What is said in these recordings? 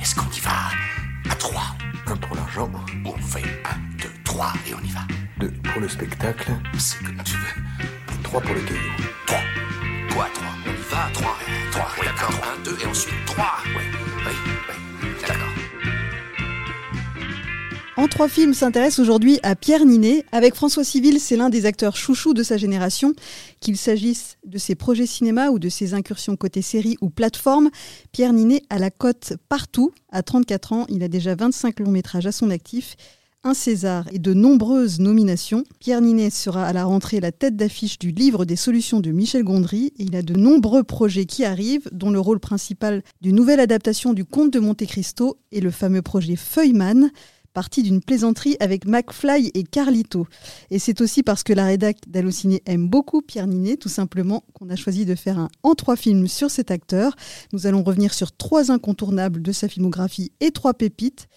Est-ce qu'on y va à 3 Un pour l'argent, On fait 1, 2, 3 et on y va. deux pour le spectacle, C'est comme tu veux. trois pour le caillou. 3. Toi, 3. On y va 3. 3. Oui, d'accord. 1, 2 et ensuite 3. Ouais. Oui, En trois films s'intéresse aujourd'hui à Pierre Ninet. Avec François Civil, c'est l'un des acteurs chouchous de sa génération. Qu'il s'agisse de ses projets cinéma ou de ses incursions côté série ou plateforme, Pierre Ninet a la cote partout. À 34 ans, il a déjà 25 longs métrages à son actif. Un César et de nombreuses nominations. Pierre Ninet sera à la rentrée la tête d'affiche du livre des solutions de Michel Gondry et il a de nombreux projets qui arrivent, dont le rôle principal d'une nouvelle adaptation du Conte de Monte Cristo et le fameux projet Feuilleman parti d'une plaisanterie avec McFly et Carlito. Et c'est aussi parce que la rédac d'Allociné aime beaucoup Pierre Ninet, tout simplement, qu'on a choisi de faire un en trois films sur cet acteur. Nous allons revenir sur trois incontournables de sa filmographie et trois pépites.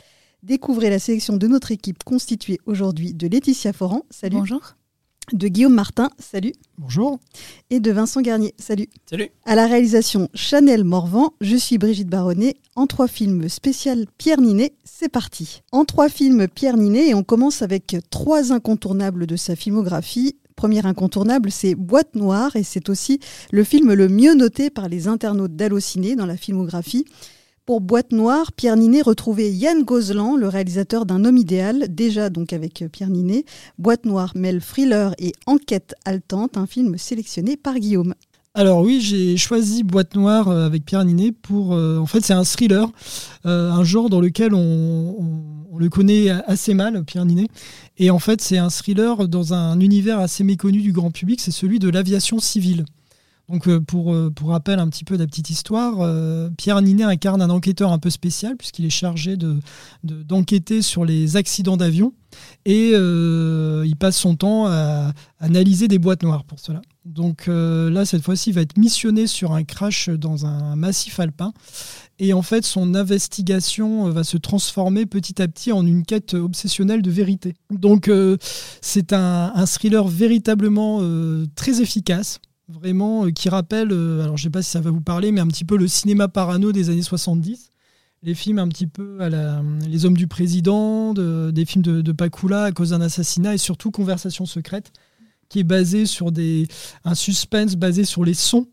Découvrez la sélection de notre équipe constituée aujourd'hui de Laetitia Foran, salut. Bonjour. De Guillaume Martin, salut. Bonjour. Et de Vincent Garnier, salut. Salut. À la réalisation Chanel Morvan, je suis Brigitte Baronnet. En trois films spécial Pierre Ninet, c'est parti. En trois films Pierre Ninet, et on commence avec trois incontournables de sa filmographie. Premier incontournable, c'est Boîte Noire, et c'est aussi le film le mieux noté par les internautes d'Allociné dans la filmographie. Pour Boîte Noire, Pierre Ninet retrouvait Yann Gozlan, le réalisateur d'un homme idéal, déjà donc avec Pierre Ninet. Boîte Noire mêle thriller et enquête haletante, un film sélectionné par Guillaume. Alors oui, j'ai choisi Boîte Noire euh, avec Pierre Ninet pour... euh, en fait, c'est un thriller, euh, un genre dans lequel on le connaît assez mal, Pierre Ninet. Et en fait, c'est un thriller dans un univers assez méconnu du grand public, c'est celui de l'aviation civile. Donc euh, pour, euh, pour rappel un petit peu de la petite histoire, euh, Pierre Ninet incarne un enquêteur un peu spécial puisqu'il est chargé de- de- d'enquêter sur les accidents d'avion et il passe son temps à analyser des boîtes noires pour cela. Donc là, cette fois-ci, il va être missionné sur un crash dans un massif alpin. Et en fait, son investigation va se transformer petit à petit en une quête obsessionnelle de vérité. Donc c'est un, thriller véritablement très efficace. Vraiment, euh, qui rappelle, euh, alors je sais pas si ça va vous parler, mais un petit peu le cinéma parano des années 70 les films un petit peu à la, Les Hommes du Président, de- des films de, de Pakula à cause d'un assassinat et surtout Conversation secrète, qui est basé sur des, un suspense basé sur les sons,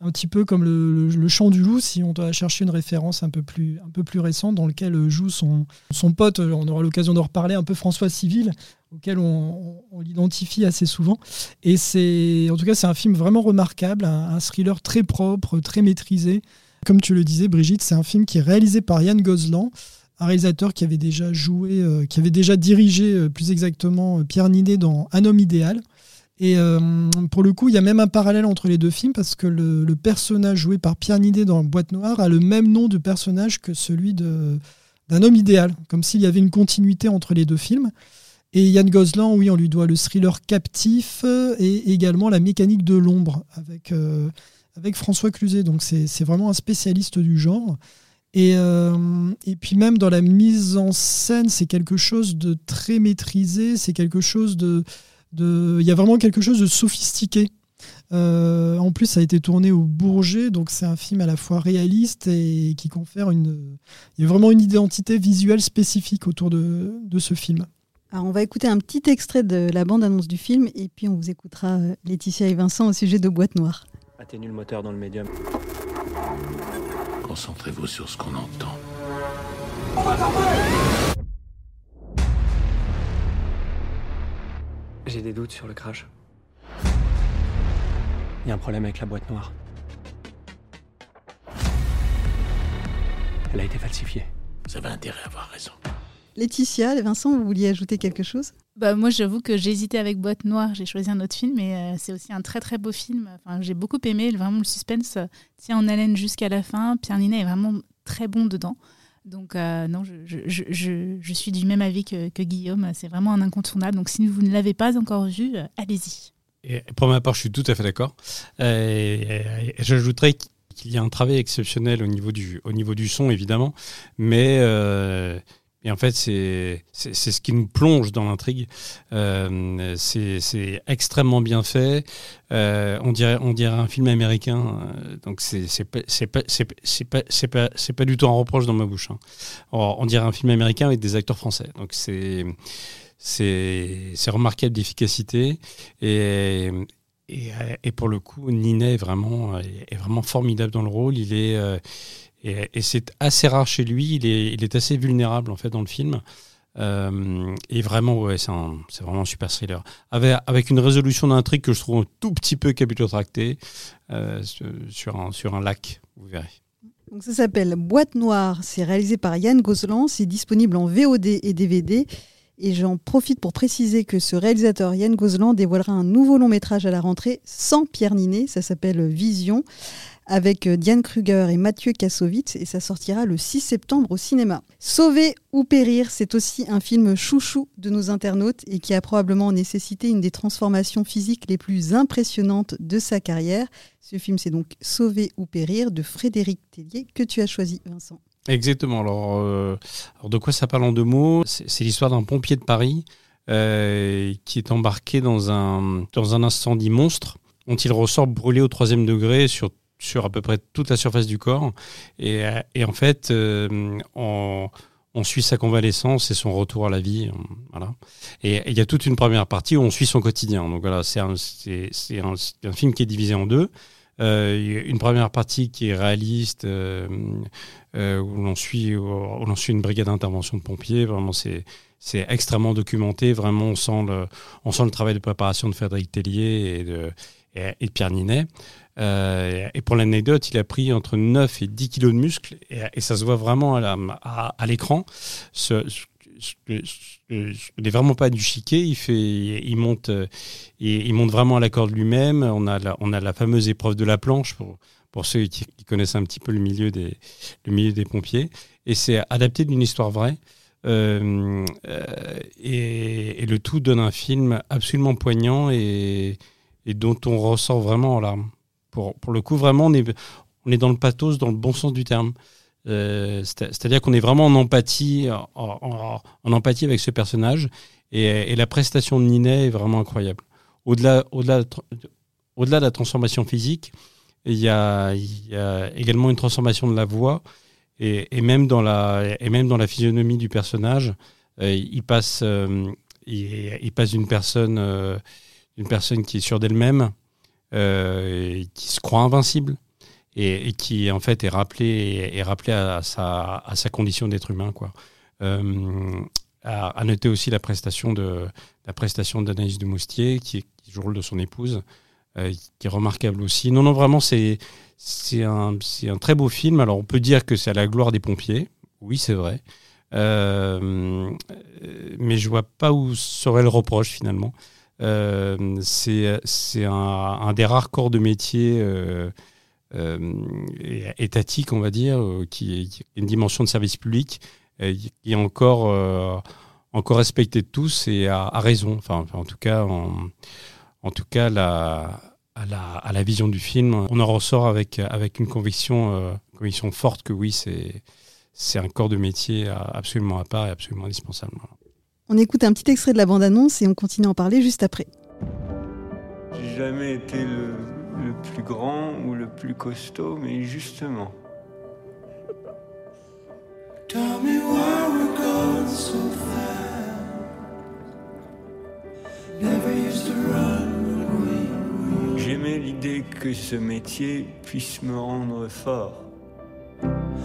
un petit peu comme le, le- le chant du loup, si on doit chercher une référence un peu plus, un peu plus récente dans lequel joue son, son pote, on aura l'occasion d'en reparler, un peu François Civil, auquel on, l'identifie assez souvent. Et c'est, en tout cas, c'est un film vraiment remarquable, un, thriller très propre, très maîtrisé. Comme tu le disais, Brigitte, c'est un film qui est réalisé par Yann Gozlan, un réalisateur qui avait déjà joué, euh, qui avait déjà dirigé euh, plus exactement euh, Pierre Ninet dans Un homme idéal. Et pour le coup, il y a même un parallèle entre les deux films parce que le, le personnage joué par Pierre Ninet dans Boîte Noire a le même nom de personnage que celui d'un homme idéal, comme s'il y avait une continuité entre les deux films. Et Yann Gozlan, oui, on lui doit le thriller captif euh, et également la mécanique de l'ombre avec, euh, avec François Cluzet. Donc c'est vraiment un spécialiste du genre. Et, euh, et puis même dans la mise en scène, c'est quelque chose de très maîtrisé, c'est quelque chose de... Il y a vraiment quelque chose de sophistiqué. En plus, ça a été tourné au Bourget, donc c'est un film à la fois réaliste et qui confère une... Il y a vraiment une identité visuelle spécifique autour de, de ce film. Alors on va écouter un petit extrait de la bande-annonce du film et puis on vous écoutera euh, Laetitia et Vincent au sujet de Boîte Noire. Atténue le moteur dans le médium. Concentrez-vous sur ce qu'on entend. J'ai des doutes sur le crash. Il y a un problème avec la boîte noire. Elle a été falsifiée. Vous avez intérêt à avoir raison. Laetitia et Vincent, vous vouliez ajouter quelque chose? Bah, moi, j'avoue que j'ai hésité avec Boîte Noire. J'ai choisi un autre film, mais euh, c'est aussi un très très beau film. Enfin, j'ai beaucoup aimé. Vraiment, le suspense euh, tient en haleine jusqu'à la fin. Pierre Ninet est vraiment très bon dedans. Donc, euh, non, je, je, je, je- je suis du même avis que, que Guillaume. C'est vraiment un incontournable. Donc, si vous ne l'avez pas encore vu, euh, allez-y. Et pour ma part, je suis tout à fait d'accord. Euh, et- et J'ajouterais qu'il y a un travail exceptionnel au niveau du, au niveau du son, évidemment, mais, euh, et en fait, c'est ce qui nous plonge dans l'intrigue. Euh, c'est extrêmement bien fait. Euh, on dirait on dirait un film américain. euh, donc c'est pas pas pas pas pas du tout un reproche dans ma bouche. hein. On, dirait un film américain avec des acteurs français. Donc c'est remarquable d'efficacité et et, et pour le coup, Ninet est vraiment, est vraiment formidable dans le rôle. Il est, euh, et, c'est assez rare chez lui. Il est, assez vulnérable en fait dans le film. Euh, et vraiment, ouais, c'est vraiment un super thriller. Avec, une résolution d'intrigue que je trouve un tout petit peu capillotractée euh, sur- un, sur un lac, vous verrez. Donc ça s'appelle Boîte Noire, c'est réalisé par Yann Gozlan, c'est disponible en VOD et DVD. Et j'en profite pour préciser que ce réalisateur Yann Gozlan dévoilera un nouveau long métrage à la rentrée sans Pierre Ninet, ça s'appelle Vision, avec euh, Diane Kruger et Mathieu Kassovitz, et ça sortira le 6 septembre au cinéma. Sauver ou périr, c'est aussi un film chouchou de nos internautes et qui a probablement nécessité une des transformations physiques les plus impressionnantes de sa carrière. Ce film, c'est donc Sauver ou périr de Frédéric Tellier que tu as choisi, Vincent? Exactement. Alors, euh, alors de quoi ça parle en deux mots? C'est l'histoire d'un pompier de Paris euh, qui est embarqué dans un, dans un incendie monstre dont il ressort brûlé au troisième degré sur, sur à peu près toute la surface du corps. Et, euh, et en fait, on, suit sa convalescence et son retour à la vie. Voilà. Et il y a toute une première partie où on suit son quotidien. Donc voilà, c'est un, un film qui est divisé en deux. Euh, une première partie qui est réaliste, euh, euh, où l'on suit, où l'on suit une brigade d'intervention de pompiers. Vraiment, c'est c'est extrêmement documenté. Vraiment, on sent le, on sent le travail de préparation de Frédéric Tellier et de, et, de Pierre Ninet. Et pour l'anecdote, il a pris entre 9 et 10 kilos de muscles et, ça se voit vraiment à, l'écran. Ce- ce- ce n'est vraiment pas du chiquet. Il monte, euh, il, il monte vraiment à la corde lui-même. On a la, fameuse épreuve de la planche pour, ceux qui, connaissent un petit peu le milieu des, pompiers. Et c'est adapté d'une histoire vraie. Euh, euh, et, le tout donne un film absolument poignant et, dont on ressort vraiment en larmes. Pour, le coup, vraiment, on est dans le pathos, dans le bon sens du terme. Euh, c'est- C'est-à-dire qu'on est vraiment en empathie, en, empathie avec ce personnage. Et, la prestation de Ninet est vraiment incroyable. Au-delà au-delà de, au-delà de la transformation physique, il y, a, également une transformation de la voix et, même dans la et même dans la physionomie du personnage. Euh, il passe euh, il, passe d'une personne d'une personne qui est sûre d'elle-même, qui se croit invincible et, qui en fait est rappelé est rappelé à, sa à sa condition d'être humain quoi. Euh, à, noter aussi la prestation de la prestation d'Anaïs de Moustier qui, joue le rôle de son épouse euh, qui est remarquable aussi. Non non vraiment c'est c'est un un très beau film. Alors on peut dire que c'est à la gloire des pompiers. Oui c'est vrai. Euh, mais je vois pas où serait le reproche finalement. C'est un, un des rares corps de métier étatique, on va dire, euh, qui, qui a une dimension de service public euh, qui est encore, euh, encore respecté de tous et à, à raison. Enfin, enfin, en tout cas, en, en tout cas, la, à, la, à la vision du film, on en ressort avec, avec une conviction, euh, conviction forte que oui, c'est c'est un corps de métier absolument à part et absolument indispensable. On écoute un petit extrait de la bande-annonce et on continue à en parler juste après. J'ai jamais été le, le plus grand ou le plus costaud, mais justement. Tell me why we're going so fast. Never used to run when we J'aimais l'idée que ce métier puisse me rendre fort,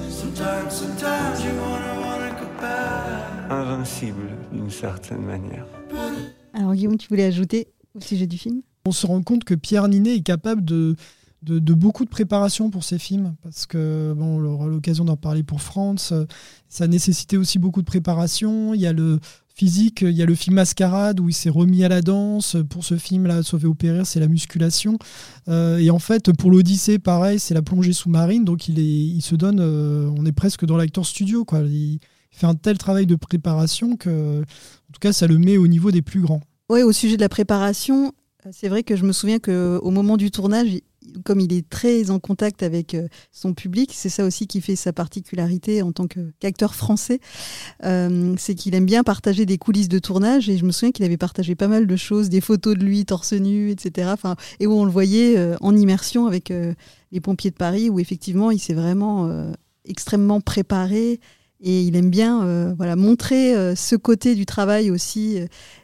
Sometimes, sometimes you wanna, wanna go back. invincible d'une certaine manière. Alors Guillaume, tu voulais ajouter au sujet du film? On se rend compte que Pierre Ninet est capable de, beaucoup de préparation pour ses films, parce que, bon, on aura l'occasion d'en parler pour France, euh, ça nécessitait aussi beaucoup de préparation. Il y a le physique, il y a le film Mascarade où il s'est remis à la danse. Pour ce film-là, Sauver ou périr, c'est la musculation. Euh, et en fait, pour l'Odyssée, pareil, c'est la plongée sous-marine. Donc il, il se donne, euh, on est presque dans l'acteur studio. Il fait un tel travail de préparation que, en tout cas, ça le met au niveau des plus grands. Oui, au sujet de la préparation, c'est vrai que je me souviens qu'au moment du tournage, comme il est très en contact avec euh, son public, c'est ça aussi qui fait sa particularité en tant qu'acteur français, euh, c'est qu'il aime bien partager des coulisses de tournage et je me souviens qu'il avait partagé pas mal de choses, des photos de lui torse nu, etc. Enfin, et où on le voyait euh, en immersion avec euh, les pompiers de Paris, où effectivement il s'est vraiment euh, extrêmement préparé et il aime bien euh, voilà, montrer euh, ce côté du travail aussi.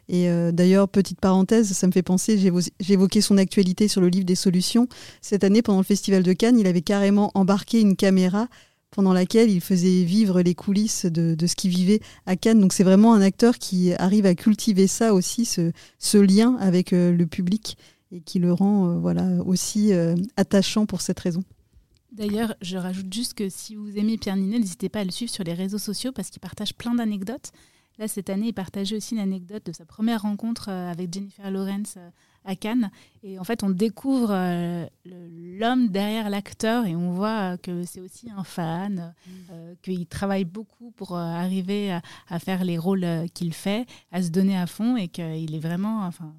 Et euh, d'ailleurs, petite parenthèse, ça me fait penser, j'évo- j'évoquais son actualité sur le livre des solutions. Cette année, pendant le Festival de Cannes, il avait carrément embarqué une caméra pendant laquelle il faisait vivre les coulisses de, de ce qu'il vivait à Cannes. Donc c'est vraiment un acteur qui arrive à cultiver ça aussi, ce, ce lien avec euh, le public, et qui le rend euh, voilà, aussi euh, attachant pour cette raison. D'ailleurs, je rajoute juste que si vous aimez Pierre Ninet, n'hésitez pas à le suivre sur les réseaux sociaux parce qu'il partage plein d'anecdotes. Là, cette année, il partageait aussi une anecdote de sa première rencontre euh, avec Jennifer Lawrence euh, à Cannes. Et en fait, on découvre euh, l'homme derrière l'acteur et on voit que c'est aussi un fan, euh, qu'il travaille beaucoup pour euh, arriver à, à faire les rôles qu'il fait, à se donner à fond et qu'il est vraiment, enfin,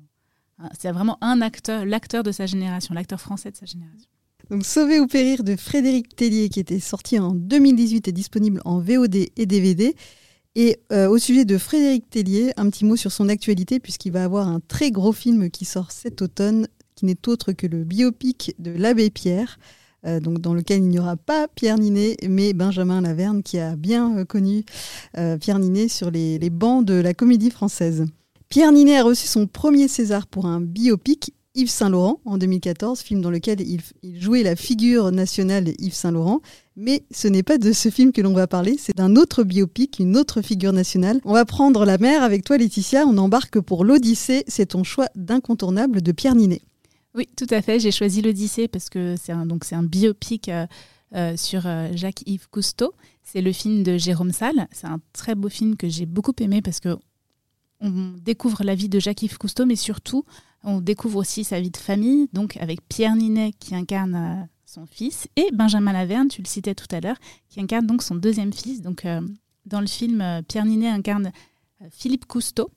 c'est vraiment un acteur, l'acteur de sa génération, l'acteur français de sa génération. Donc Sauver ou périr de Frédéric Tellier qui était sorti en 2018 est disponible en VOD et DVD. Et euh, au sujet de Frédéric Tellier, un petit mot sur son actualité puisqu'il va avoir un très gros film qui sort cet automne qui n'est autre que le biopic de l'abbé Pierre. euh, dans lequel il n'y aura pas Pierre Ninet, mais Benjamin Laverne qui a bien euh, connu Pierre Ninet sur les, les bancs de la comédie française. Pierre Ninet a reçu son premier César pour un biopic Yves Saint-Laurent en 2014, film dans lequel il, jouait la figure nationale Yves Saint-Laurent. Mais ce n'est pas de ce film que l'on va parler, c'est d'un autre biopic, une autre figure nationale. On va prendre la mer avec toi Laetitia, on embarque pour l'Odyssée, c'est ton choix d'incontournable de Pierre Ninet. Oui, tout à fait. J'ai choisi l'Odyssée parce que c'est un, donc c'est un biopic euh, euh, sur euh, Jacques-Yves Cousteau. C'est le film de Jérôme Salle. C'est un très beau film que j'ai beaucoup aimé parce que on découvre la vie de Jacques-Yves Cousteau, mais surtout, on découvre aussi sa vie de famille, donc avec Pierre Ninet qui incarne euh, son fils et Benjamin Laverne, tu le citais tout à l'heure, qui incarne donc son deuxième fils. Donc, euh, dans le film, euh, Pierre Ninet incarne Philippe Cousteau.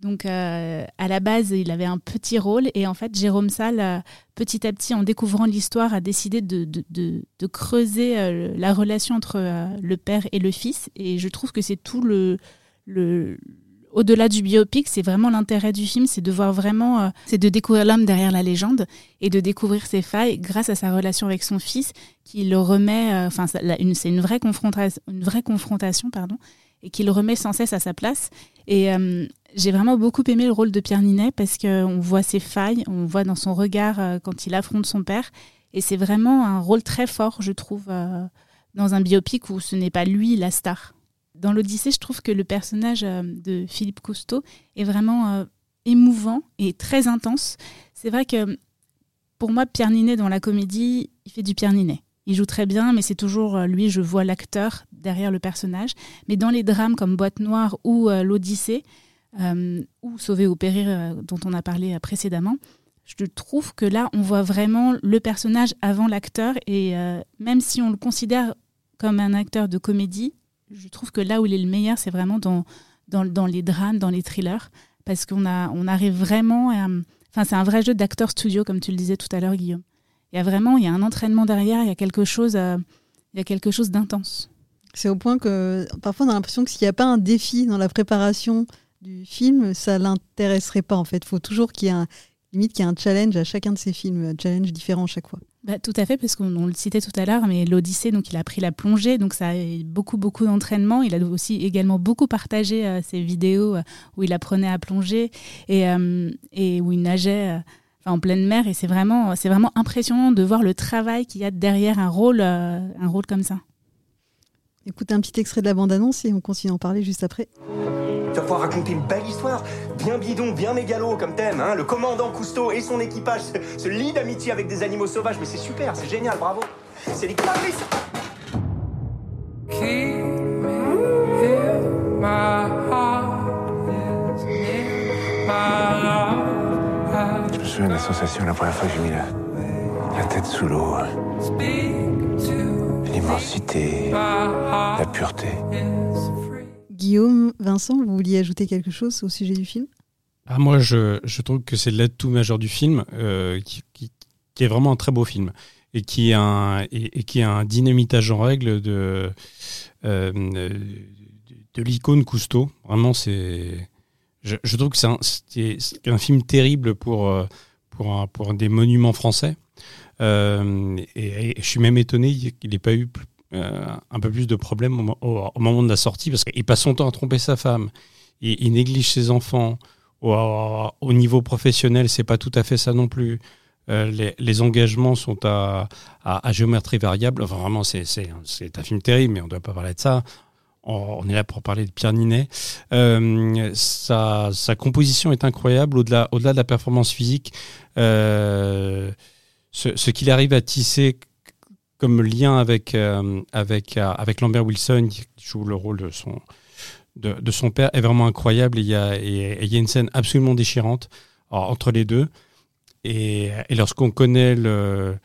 Donc, à la base, il avait un petit rôle et en fait, Jérôme Salle, petit à petit, en découvrant l'histoire, a décidé de, de- creuser la relation entre le père et le fils. Et je trouve que c'est tout le, le au-delà du biopic, c'est vraiment l'intérêt du film, c'est de voir vraiment, euh, c'est de découvrir l'homme derrière la légende et de découvrir ses failles grâce à sa relation avec son fils, qui le remet, euh, enfin, c'est une vraie confrontation, une vraie confrontation, pardon, et qui le remet sans cesse à sa place. Et euh, j'ai vraiment beaucoup aimé le rôle de Pierre Ninet parce qu'on voit ses failles, on voit dans son regard quand il affronte son père, et c'est vraiment un rôle très fort, je trouve, dans un biopic où ce n'est pas lui la star. Dans l'Odyssée, je trouve que le personnage euh, de Philippe Cousteau est vraiment euh, émouvant et très intense. C'est vrai que pour moi, Pierre Ninet dans la comédie, il fait du Pierre Ninet. Il joue très bien, mais c'est toujours euh, lui, je vois l'acteur derrière le personnage. Mais dans les drames comme Boîte Noire ou L'Odyssée, ou Sauver ou Périr, dont on a parlé précédemment, je trouve que là, on voit vraiment le personnage avant l'acteur. Et même si on le considère comme un acteur de comédie, je trouve que là où il est le meilleur, c'est vraiment dans, dans, les drames, dans les thrillers, parce qu'on on arrive vraiment. Enfin, c'est un vrai jeu d'acteur studio, comme tu le disais tout à l'heure, Guillaume. Il y a vraiment, il y a un entraînement derrière, il y a quelque chose, euh, quelque chose d'intense. C'est au point que parfois on a l'impression que s'il n'y a pas un défi dans la préparation du film, ça l'intéresserait pas en fait. Il faut toujours qu'il y un limite qu'il y ait un challenge à chacun de ces films, un challenge différent à chaque fois. Bah, tout à fait, parce qu'on on le citait tout à l'heure, mais l'Odyssée, donc il a pris la plongée, donc ça a beaucoup, beaucoup d'entraînement. Il a aussi également beaucoup partagé euh, ses vidéos euh, où il apprenait à plonger et, euh, et où il nageait en pleine mer. Et c'est vraiment, c'est vraiment impressionnant de voir le travail qu'il y a derrière un rôle, un rôle comme ça. Écoutez un petit extrait de la bande-annonce et on continue à en parler juste après. Tu vas pouvoir raconter une belle histoire, bien bidon, bien mégalo comme thème. Hein le commandant Cousteau et son équipage se, se lient d'amitié avec des animaux sauvages. Mais c'est super, c'est génial, bravo. C'est les. Je me souviens de la sensation la première fois que j'ai mis la, la tête sous l'eau. L'immensité, la pureté. Guillaume, Vincent, vous vouliez ajouter quelque chose au sujet du film? Ah, moi, je, je trouve que c'est l'atout majeur du film, euh, qui, qui, qui est vraiment un très beau film et qui est un, et, et qui est un dynamitage en règle de, euh, de l'icône Cousteau. Vraiment, c'est. Je, je trouve que c'est un, film terrible pour, euh, pour, un- pour des monuments français. Euh, et, je suis même étonné qu'il n'ait pas eu euh, un peu plus de problèmes au, mo- au- au moment de la sortie, parce qu'il passe son temps à tromper sa femme, il, néglige ses enfants. Au, au niveau professionnel, c'est pas tout à fait ça non plus. Euh, les, engagements sont à, à, géométrie variable. Enfin, vraiment, c'est, un film terrible, mais on ne doit pas parler de ça. On, est là pour parler de Pierre Ninet. Sa, composition est incroyable, au-delà, de la performance physique. Ce, qu'il arrive à tisser comme lien avec, euh, avec, euh, avec Lambert Wilson, qui joue le rôle de son, de, son père, est vraiment incroyable. Il y a, et, il y a une scène absolument déchirante entre les deux. Et, et lorsqu'on connaît le,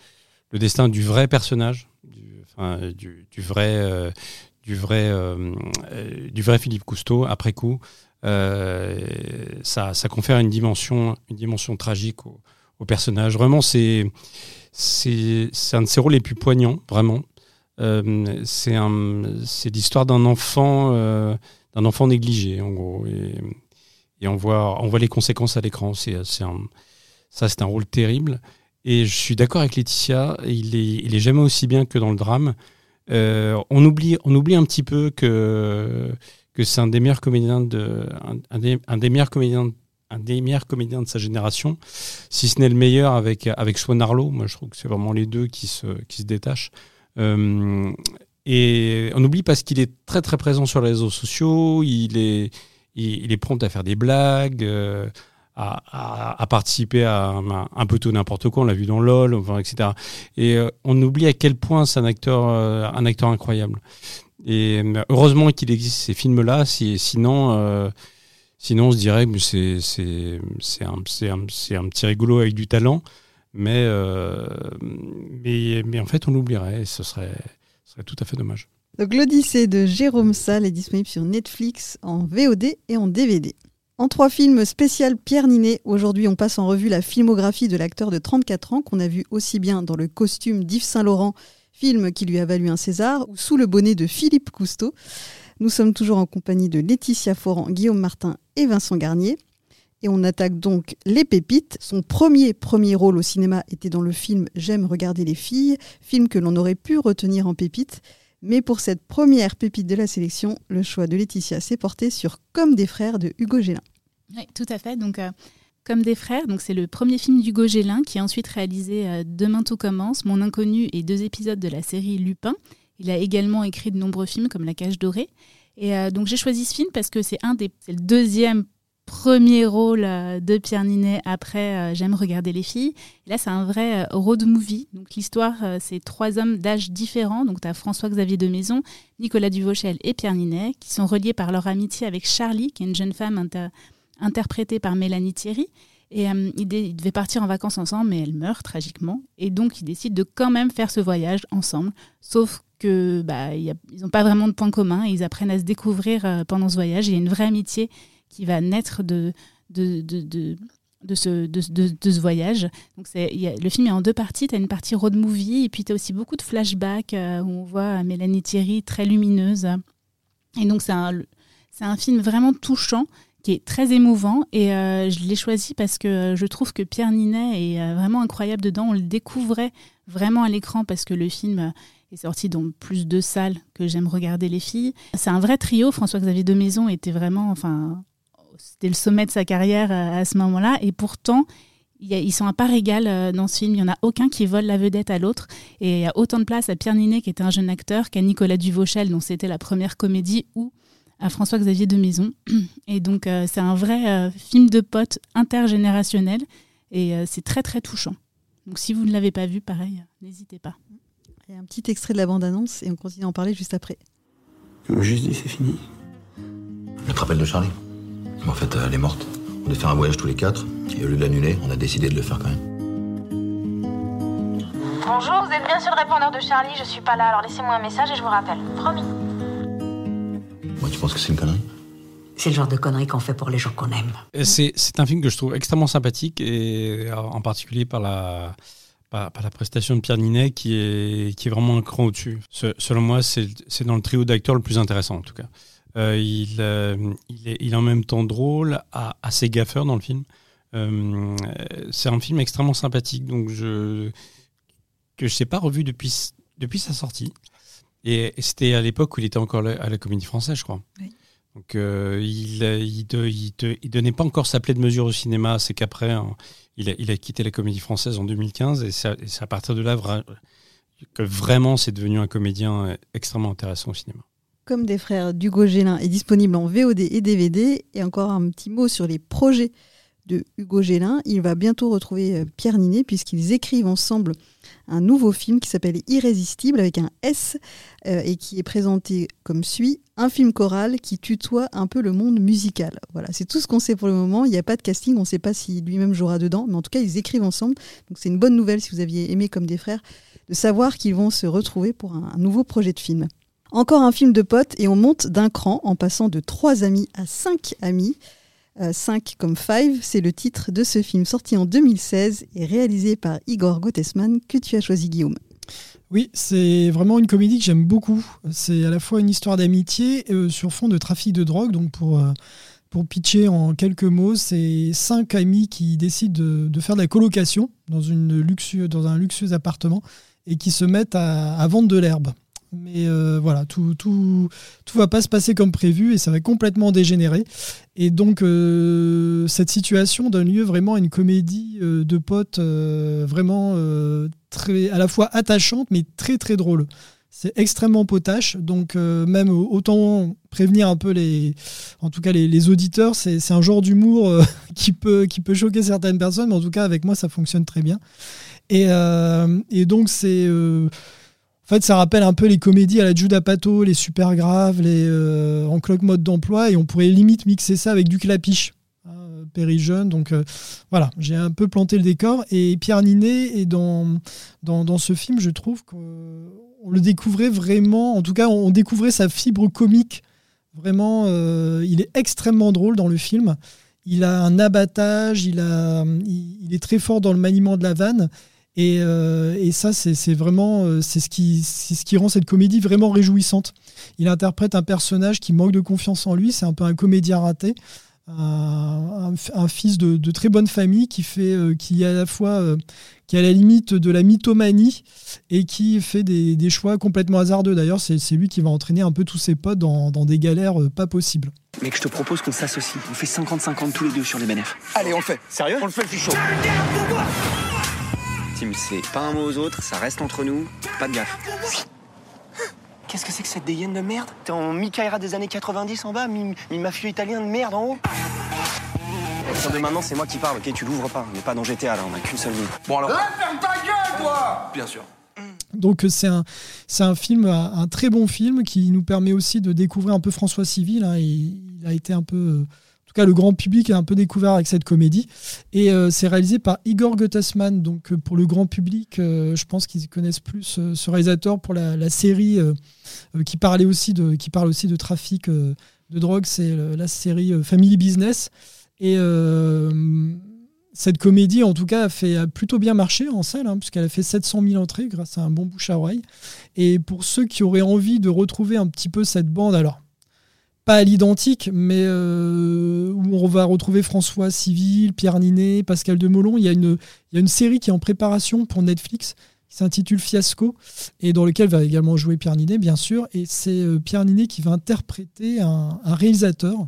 le destin du vrai personnage, du, vrai, du, vrai, euh, du vrai Philippe Cousteau, après coup, ça, ça confère une dimension, une dimension tragique au, au personnage. Vraiment, c'est c'est un de ses rôles les plus poignants, vraiment. Euh, c'est l'histoire d'un enfant, euh, d'un enfant négligé, en gros. Et, on voit, on voit les conséquences à l'écran. C'est, ça, c'est un rôle terrible. Et je suis d'accord avec Laetitia. Il est, il est jamais aussi bien que dans le drame. Euh, on oublie, on oublie un petit peu que que c'est un des meilleurs comédiens de, un, un des, un des meilleurs comédiens un des meilleurs comédiens de sa génération, si ce n'est le meilleur avec, avec Swan Arlo. Moi, je trouve que c'est vraiment les deux qui se, qui se détachent. Euh, et on oublie parce qu'il est très très présent sur les réseaux sociaux, il est, il, il est prompt à faire des blagues, euh, à, à, participer à un, peu tout n'importe quoi, on l'a vu dans LOL, enfin, etc. Et euh, on oublie à quel point c'est un acteur, euh, un acteur incroyable. Et euh, heureusement qu'il existe ces films-là, si, sinon... Sinon, on se dirait que c'est un petit rigolo avec du talent, mais euh, en fait on l'oublierait. Et ce serait ce serait tout à fait dommage. Donc l'Odyssée de Jérôme Salle est disponible sur Netflix en VOD et en DVD. En trois films spécial Pierre Ninet, aujourd'hui on passe en revue la filmographie de l'acteur de 34 ans qu'on a vu aussi bien dans le costume d'Yves Saint-Laurent, film qui lui a valu un César, ou sous le bonnet de Philippe Cousteau. Nous sommes toujours en compagnie de Laetitia Foran, Guillaume Martin et Vincent Garnier. Et on attaque donc Les Pépites. Son premier premier rôle au cinéma était dans le film J'aime regarder les filles, film que l'on aurait pu retenir en pépite. Mais pour cette première pépite de la sélection, le choix de Laetitia s'est porté sur Comme des frères de Hugo Gélin. Oui, tout à fait. Donc, euh, Comme des frères, donc c'est le premier film d'Hugo Gélin qui a ensuite réalisé euh, Demain tout commence, Mon inconnu et deux épisodes de la série Lupin. Il a également écrit de nombreux films comme La cage dorée. Et euh, donc j'ai choisi ce film parce que c'est un des, c'est le deuxième premier rôle euh, de Pierre Ninet après euh, J'aime regarder les filles. Là, c'est un vrai road movie. Donc l'histoire, c'est trois hommes d'âge différents. Donc tu as François-Xavier de Maison, Nicolas Duvauchel et Pierre Ninet, qui sont reliés par leur amitié avec Charlie, qui est une jeune femme inter- interprétée par Mélanie Thierry. Et ils, ils devaient partir en vacances ensemble, mais elle meurt tragiquement. Et donc, ils décident de quand même faire ce voyage ensemble. Sauf que bah, n'ont pas vraiment de points communs. Ils apprennent à se découvrir euh, pendant ce voyage. Il y a une vraie amitié qui va naître de, ce, voyage. Donc le film est en deux parties. Tu as une partie road movie et puis tu as aussi beaucoup de flashbacks euh, où on voit Mélanie Thierry très lumineuse. Et donc c'est un, film vraiment touchant qui est très émouvant et euh, je l'ai choisi parce que euh, je trouve que Pierre Ninet est euh, vraiment incroyable dedans. On le découvrait vraiment à l'écran parce que le film euh, est sorti dans plus de salles que j'aime regarder les filles. C'est un vrai trio. François-Xavier de Maison était vraiment, enfin, c'était le sommet de sa carrière euh, à ce moment-là et pourtant ils sont à part égale euh, dans ce film. Il n'y en a aucun qui vole la vedette à l'autre. Et il y a autant de place à Pierre Ninet, qui était un jeune acteur, qu'à Nicolas Duvauchel, dont c'était la première comédie, ou à François-Xavier de Maison. Et donc, euh, c'est un vrai film de potes intergénérationnel. Et c'est très, très touchant. Donc, si vous ne l'avez pas vu, pareil, n'hésitez pas. Et un petit extrait de la bande-annonce et on continue à en parler juste après. Juste dit c'est fini. Tu te de Charlie En fait, elle est morte. On devait faire un voyage tous les quatre, et au lieu de l'annuler, on a décidé de le faire quand même. Bonjour, vous êtes bien sur le répondeur de Charlie, je suis pas là, alors laissez-moi un message et je vous rappelle. Promis. Moi, tu penses que c'est une connerie? C'est le genre de conneries qu'on fait pour les gens qu'on aime. C'est un film que je trouve extrêmement sympathique, et euh, en particulier par la, par, par la prestation de Pierre Ninet qui est, qui est vraiment un cran au-dessus. Se- selon moi, c'est dans le trio d'acteurs le plus intéressant en tout cas. Euh, il, euh, il, est, il en même temps drôle, assez gaffeur dans le film. Euh, c'est un film extrêmement sympathique, donc je que je n'ai pas revu depuis, depuis sa sortie. Et c'était à l'époque où il était encore à la Comédie Française, je crois. Oui. Donc euh, il, il, donnait pas encore sa plaie de mesure au cinéma, c'est qu'après hein, il, a, quitté la Comédie Française en 2015 et c'est à- partir de là que vraiment c'est devenu un comédien euh, extrêmement intéressant au cinéma. Comme des frères d'Hugo Gélin est disponible en VOD et DVD. Et encore un petit mot sur les projets de Hugo Gélin. Il va bientôt retrouver euh, Pierre Ninet puisqu'ils écrivent ensemble un nouveau film qui s'appelle Irrésistible avec un S euh, et qui est présenté comme suit un film choral qui tutoie un peu le monde musical. Voilà, c'est tout ce qu'on sait pour le moment. Il n'y a pas de casting, on ne sait pas si lui-même jouera dedans, mais en tout cas ils écrivent ensemble. Donc c'est une bonne nouvelle si vous aviez aimé comme des frères de savoir qu'ils vont se retrouver pour un- un nouveau projet de film. Encore un film de potes et on monte d'un cran en passant de trois amis à cinq amis. 5 comme 5, c'est le titre de ce film sorti en 2016 et réalisé par Igor Gottesman que tu as choisi Guillaume? Oui, c'est vraiment une comédie que j'aime beaucoup. C'est à la fois une histoire d'amitié euh, sur fond de trafic de drogue. Donc pour, euh, pour pitcher en quelques mots, c'est cinq amis qui décident de, faire de la colocation dans, un luxueux appartement et qui se mettent à vendre de l'herbe. Mais euh, voilà, tout, tout, tout va pas se passer comme prévu et ça va complètement dégénérer. Et donc, euh, cette situation donne lieu vraiment à une comédie euh, de potes vraiment très, à la fois attachante, mais très très drôle. C'est extrêmement potache, donc même autant prévenir un peu les, en tout cas les, les auditeurs, c'est un genre d'humour qui peut qui peut choquer certaines personnes, mais en tout cas avec moi ça fonctionne très bien. Et, et donc c'est en fait, ça rappelle un peu les comédies à la Judah Pato, les super graves, les euh, en cloque mode d'emploi, et on pourrait limite mixer ça avec du clapiche. hein, Perry Jeune, donc euh, voilà, j'ai un peu planté le décor. Et Pierre Ninet est dans, dans, dans ce film, je trouve qu'on le découvrait vraiment, en tout cas, on découvrait sa fibre comique. Vraiment, euh, il est extrêmement drôle dans le film. Il a un abattage, il, a, il est très fort dans le maniement de la vanne. Et, euh, et ça, c'est vraiment euh, c'est ce, qui, c'est ce qui rend cette comédie vraiment réjouissante. Il interprète un personnage qui manque de confiance en lui, c'est un peu un comédien raté, un, un- un fils de, de très bonne famille qui, fait, euh, qui est à la fois euh, qui est à la limite de la mythomanie et qui fait des, des choix complètement hasardeux. D'ailleurs, c'est lui qui va entraîner un peu tous ses potes dans, dans des galères euh, pas possibles. Mec, je te propose qu'on s'associe. On fait 50-50 tous les deux sur les bénéfices. Allez, on le fait. Sérieux? On le fait, je suis c'est pas un mot aux autres, ça reste entre nous. Pas de gaffe. Qu'est-ce que c'est que cette dégaine de merde? T'es en Mikaira des années 90 en bas, mi, mi mafieux italien de merde en haut À partir de maintenant, c'est moi qui parle, ok? Tu l'ouvres pas, on n'est pas dans GTA là, on a qu'une seule vie. Bon alors. ferme ta gueule, toi Bien sûr. Donc euh, c'est un, c'est un film, un, très bon film qui nous permet aussi de découvrir un peu François Civil. hein. il, il a été un peu, euh, tout cas le grand public a un peu découvert avec cette comédie. Et euh, c'est réalisé par Igor Gottesman. Donc euh, pour le grand public, euh, je pense qu'ils connaissent plus ce réalisateur pour la, série qui parle aussi de trafic de drogue. C'est la série Family Business. Et cette comédie, en tout cas, a plutôt bien marché en salle, hein, puisqu'elle a fait 700 000 entrées grâce à un bon bouche à oreille. Et pour ceux qui auraient envie de retrouver un petit peu cette bande, alors pas à l'identique, mais euh, où on va retrouver François Civil, Pierre Ninet, Pascal Demolon, il y, a une, il y a une série qui est en préparation pour Netflix qui s'intitule Fiasco et dans lequel va également jouer Pierre Ninet, bien sûr. Et c'est euh, Pierre Ninet qui va interpréter un, un réalisateur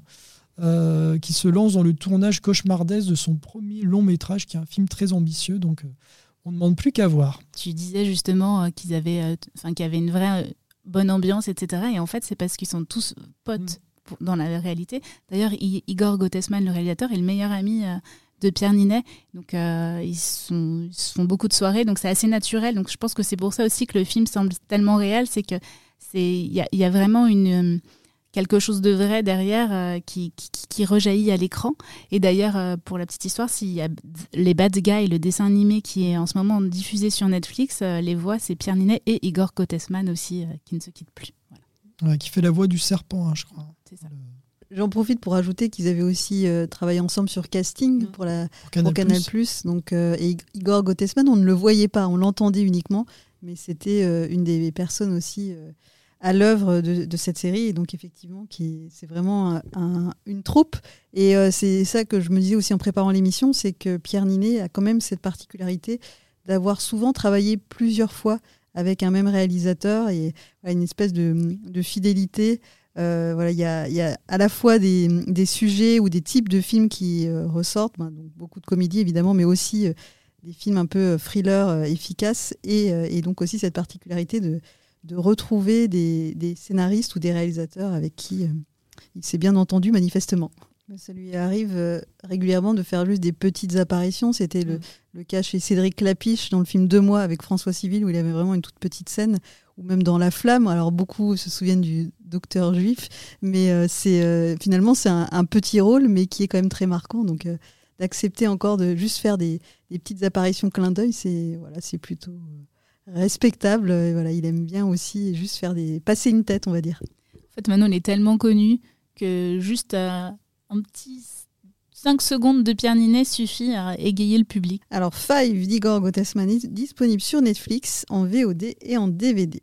euh, qui se lance dans le tournage cauchemardesque de son premier long métrage, qui est un film très ambitieux. Donc, on ne demande plus qu'à voir. Tu disais justement qu'ils avaient, enfin, qu'il y avait une vraie bonne ambiance, etc. Et en fait, c'est parce qu'ils sont tous potes pour- dans la réalité. D'ailleurs, Igor Gottesman, le réalisateur, est le meilleur ami euh, de Pierre Ninet. Donc, euh, ils, se font beaucoup de soirées, donc c'est assez naturel. Donc, je pense que c'est pour ça aussi que le film semble tellement réel, c'est que c'est il y a, vraiment une euh, quelque chose de vrai derrière qui, rejaillit à l'écran. Et d'ailleurs, pour la petite histoire, s'il y a les Bad Guys, le dessin animé qui est en ce moment diffusé sur Netflix, les voix, c'est Pierre Ninet et Igor Kottesman aussi, qui ne se quittent plus. Qui fait la voix du serpent, hein, je crois. C'est ça. J'en profite pour ajouter qu'ils avaient aussi euh, travaillé ensemble sur casting pour, la, Canal+. pour Canal+. Donc, euh, et Igor Gottesman, on ne le voyait pas, on l'entendait uniquement, mais c'était euh, une des personnes aussi euh, à l'œuvre de, de cette série. Et donc, effectivement, qui, c'est vraiment un- un- une troupe. Et euh, c'est ça que je me disais aussi en préparant l'émission, c'est que Pierre Ninet a quand même cette particularité d'avoir souvent travaillé plusieurs fois avec un même réalisateur et voilà, une espèce de, de fidélité. Euh, voilà, il y a, il y a à la fois des, des sujets ou des types de films qui euh, ressortent, ben, donc beaucoup de comédies évidemment, mais aussi euh, des films un peu thriller efficaces et, et donc aussi cette particularité de, de retrouver des, des scénaristes ou des réalisateurs avec qui il s'est bien entendu manifestement. Ça lui arrive régulièrement de faire juste des petites apparitions. C'était le, le cas chez Cédric Clapiche dans le film Deux mois avec François Civil où il avait vraiment une toute petite scène ou même dans La Flamme. Alors beaucoup se souviennent du docteur juif, mais euh, c'est euh, finalement c'est un, un petit rôle, mais qui est quand même très marquant. Donc euh, d'accepter encore de juste faire des, des petites apparitions clin d'œil, c'est voilà, c'est plutôt respectable. Et voilà, il aime bien aussi juste faire des passer une tête, on va dire. En fait, Manon est tellement connu que juste un petit 5 secondes de Pierre Ninet suffit à égayer le public. Alors Five d'Igor Gottesman est disponible sur Netflix en VOD et en DVD.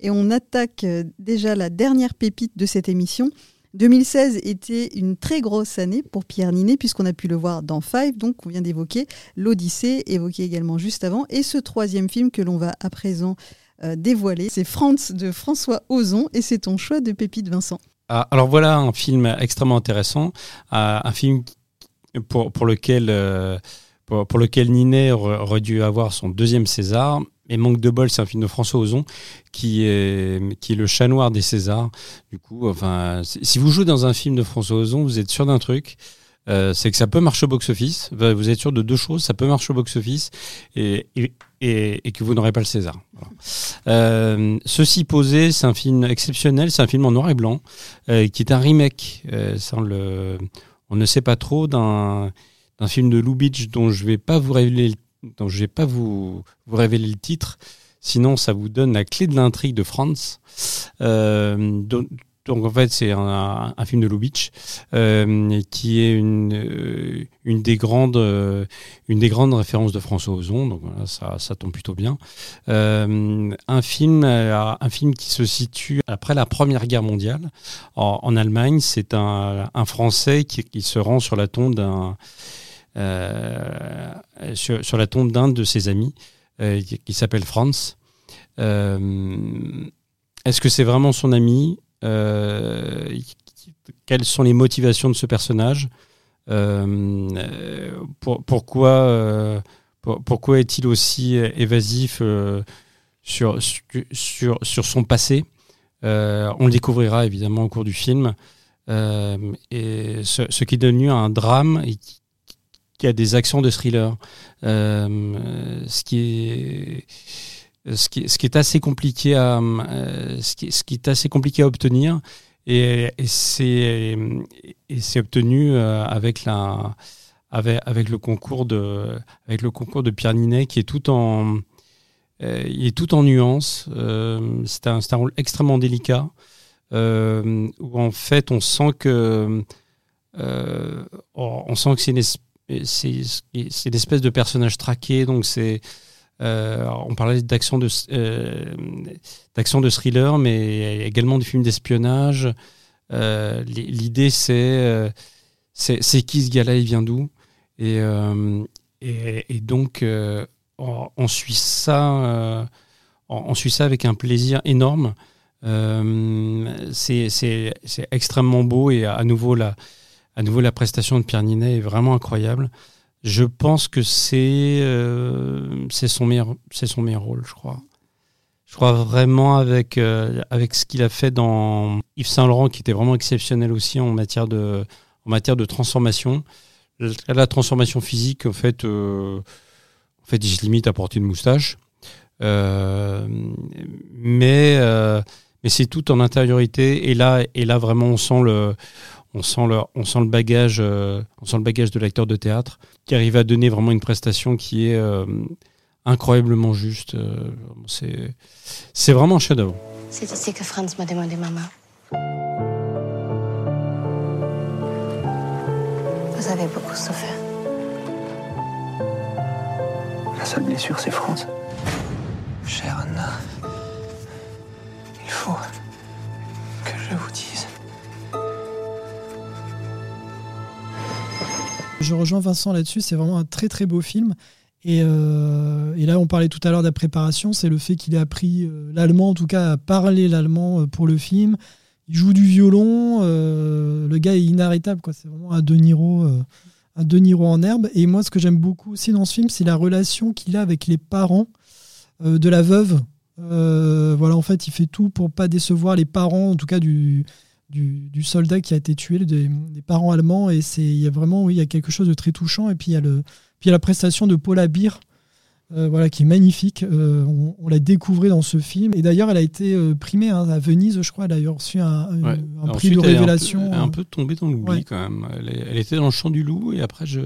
Et on attaque euh, déjà la dernière pépite de cette émission. 2016 était une très grosse année pour Pierre Ninet puisqu'on a pu le voir dans Five, donc qu'on vient d'évoquer, l'Odyssée, évoqué également juste avant, et ce troisième film que l'on va à présent euh, dévoiler, c'est France de François Ozon, et c'est ton choix de pépite Vincent. Ah, alors voilà un film extrêmement intéressant, ah, un film pour, pour lequel, euh, pour, lequel Ninet aurait dû avoir son deuxième César. Et manque de bol, c'est un film de François Ozon qui est, qui est le chat noir des Césars. Du coup, enfin, si vous jouez dans un film de François Ozon, vous êtes sûr d'un truc. euh, c'est que ça peut marcher au box-office. Vous êtes sûr de deux choses, ça peut marcher au box-office et, et, et- que vous n'aurez pas le César. Euh, ceci posé, c'est un film exceptionnel, c'est un film en noir et blanc, euh, qui est un remake, le, on ne sait pas trop, d'un film de Lubitsch dont je vais pas vous révéler, dont je vais pas vous, vous révéler le titre, sinon ça vous donne la clé de l'intrigue de Franz. Euh, donc, en fait c'est un, un film de Lubitsch euh, qui est une, euh, une des grandes euh, une des grandes références de François Ozon. Donc voilà, ça, ça tombe plutôt bien. Euh, un film euh, un film qui se situe après la Première Guerre mondiale en, en Allemagne. C'est un, un Français qui, qui se rend sur la tombe d'un sur, sur la tombe d'un de ses amis euh, qui, s'appelle Franz Euh, est-ce que c'est vraiment son ami Euh, Quelles sont les motivations de ce personnage Euh, euh, pour- Pourquoi, euh, pour- pourquoi est-il aussi évasif euh, sur, son passé Euh, On le découvrira évidemment au cours du film. Euh, et ce, ce qui est devenu un drame et qui, qui a des accents de thriller. Ce qui est assez compliqué à obtenir et, c'est obtenu euh, avec le concours de Pierre Ninet qui est tout en euh, il nuances euh, c'est un, un rôle extrêmement délicat où en fait on sent que on sent que c'est une, es- c'est c'est une espèce de personnage traqué donc c'est euh, on parlait d'action de, euh, de thriller, mais également du film d'espionnage. Euh, L'idée, c'est euh, c'est c'est qui ce gars-là, il vient d'où? Et, et, donc, on, suit ça, on, suit ça avec un plaisir énorme. C'est extrêmement beau et à nouveau la, à nouveau la prestation de Pierre Ninet est vraiment incroyable. Je pense que c'est euh, son meilleur son meilleur rôle, je crois. Je crois vraiment avec euh, avec ce qu'il a fait dans Yves Saint Laurent, qui était vraiment exceptionnel aussi en matière de en matière de transformation. La, transformation physique, en fait, euh, en fait, se limite à porter une moustache, Euh, mais euh, mais c'est tout en intériorité. Et là et là vraiment, on sent le on sent le, on sent le bagage, euh, on sent le bagage de l'acteur de théâtre qui arrive à donner vraiment une prestation qui est euh, incroyablement juste. euh, c'est, c'est vraiment un chef-d'œuvre. C'est ici que Franz m'a demandé maman. Vous avez beaucoup souffert. La seule blessure, c'est France. Chère Anna, il faut que je vous dise. Je rejoins Vincent là-dessus, c'est vraiment un très très beau film. Et, euh, et là, on parlait tout à l'heure de la préparation, c'est le fait qu'il ait appris euh, l'allemand, en tout cas à parler l'allemand euh, pour le film. Il joue du violon, le gars est inarrêtable, quoi. c'est vraiment un De Niro, un en herbe. Et moi, ce que j'aime beaucoup aussi dans ce film, c'est la relation qu'il a avec les parents de la veuve. Voilà, en fait, il fait tout pour pas décevoir les parents, en tout cas du, du, du soldat qui a été tué, des, des parents allemands. Et c'est, il y a vraiment, oui, il y a quelque chose de très touchant. Et puis il y a le, puis il y a la prestation de Paula Beer, euh, voilà, qui est magnifique. Euh, on, on l'a découvert dans ce film. Et d'ailleurs, elle a été euh, primée hein, à Venise, je crois. Elle a d'ailleurs reçu un, Ouais. prix ensuite, de elle est un peu- révélation. Elle est un peu, tombée dans l'oubli Ouais. quand même. Elle, est- elle était dans le champ du loup et après, je,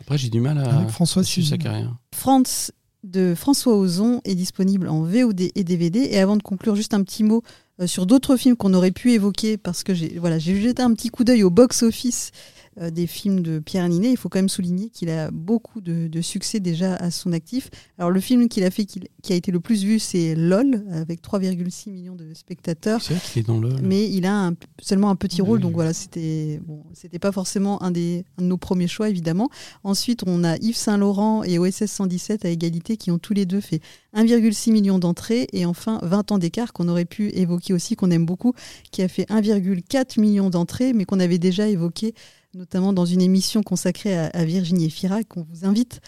après j'ai du mal à, Avec François à suivre sa carrière. France de François Ozon est disponible en VOD et DVD. Et avant de conclure, juste un petit mot sur d'autres films qu'on aurait pu évoquer parce que j'ai voilà, jeté un petit coup d'œil au box-office euh, des films de Pierre Ninet. Il faut quand même souligner qu'il a beaucoup de, de succès déjà à son actif. Alors le film qu'il a fait qui a été le plus vu, c'est LOL avec 3,6 millions de spectateurs. C'est vrai qu'il est dans le. Mais il a un- seulement un petit rôle, donc voilà, c'était bon, c'était pas forcément un, des, un de nos premiers choix, évidemment. Ensuite, on a Yves Saint Laurent et OSS 117 à égalité qui ont tous les deux fait 1,6 million d'entrées. Et enfin, 20 ans d'écart qu'on aurait pu évoquer aussi, qu'on aime beaucoup, qui a fait 1,4 million d'entrées, mais qu'on avait déjà évoqué notamment dans une émission consacrée à, à Virginie Efira, qu'on vous invite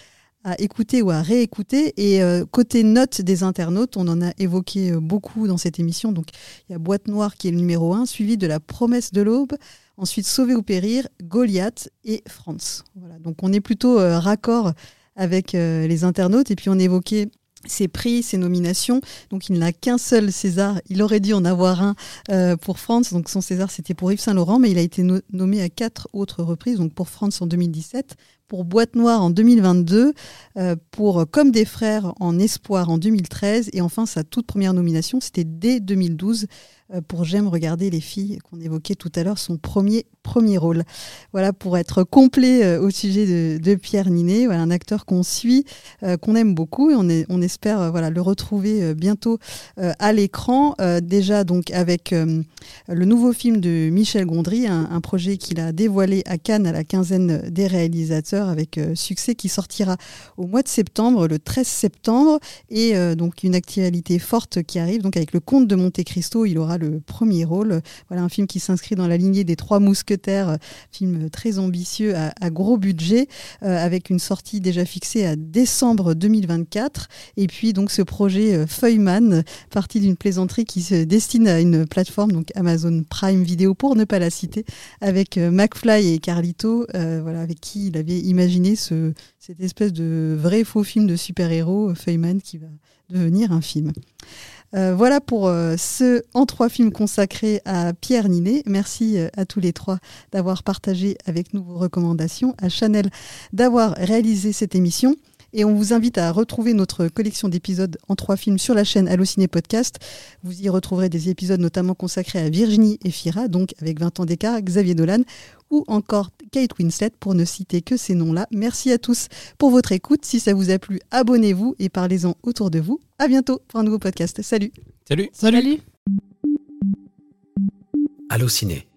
à écouter ou à réécouter. Et euh, côté notes des internautes, on en a évoqué euh, beaucoup dans cette émission. Donc il y a Boîte Noire qui est le numéro 1, suivi de La Promesse de l'Aube, ensuite Sauver ou Périr, Goliath et France. Voilà, donc on est plutôt euh, raccord avec euh, les internautes. Et puis on évoquait ses prix, ses nominations. Donc il n'a qu'un seul César. Il aurait dû en avoir un euh, pour France. Donc son César, c'était pour Yves Saint Laurent, mais il a été no- nommé à quatre autres reprises. Donc pour France en 2017, pour Boîte Noire en 2022, euh, pour Comme des frères en Espoir en 2013, et enfin sa toute première nomination, c'était dès 2012 euh, pour J'aime regarder les filles qu'on évoquait tout à l'heure, son premier premier rôle. Voilà pour être complet euh, au sujet de, Pierre Ninet, un acteur qu'on suit, euh, qu'on aime beaucoup et on, espère euh, voilà le retrouver euh, bientôt euh, à l'écran. Euh, déjà donc avec euh, le nouveau film de Michel Gondry, un, projet qu'il a dévoilé à Cannes à la quinzaine des réalisateurs avec euh, succès qui sortira au mois de septembre, le 13 septembre, et euh, donc une actualité forte qui arrive. Donc avec le Comte de Monte Cristo, il aura le premier rôle. Voilà un film qui s'inscrit dans la lignée des Trois Mousquetaires, film très ambitieux à, gros budget, euh, avec une sortie déjà fixée à décembre 2024. Et puis donc ce projet euh, Feuilleman, parti d'une plaisanterie qui se destine à une plateforme, donc Amazon Prime Video pour ne pas la citer, avec euh, McFly et Carlito, voilà, avec qui il avait imaginé ce, cette espèce de vrai faux film de super-héros, Feuilleman, qui va devenir un film. Euh, voilà pour euh, ce en trois films consacrés à Pierre Ninet. Merci euh, à tous les trois d'avoir partagé avec nous vos recommandations, à Chanel d'avoir réalisé cette émission. Et on vous invite à retrouver notre collection d'épisodes en trois films sur la chaîne Allociné Podcast. Vous y retrouverez des épisodes notamment consacrés à Virginie et Fira, donc avec 20 ans d'écart, Xavier Dolan ou encore Kate Winslet pour ne citer que ces noms-là. Merci à tous pour votre écoute. Si ça vous a plu, abonnez-vous et parlez-en autour de vous. À bientôt pour un nouveau podcast. Salut. Salut. Salut. Allociné,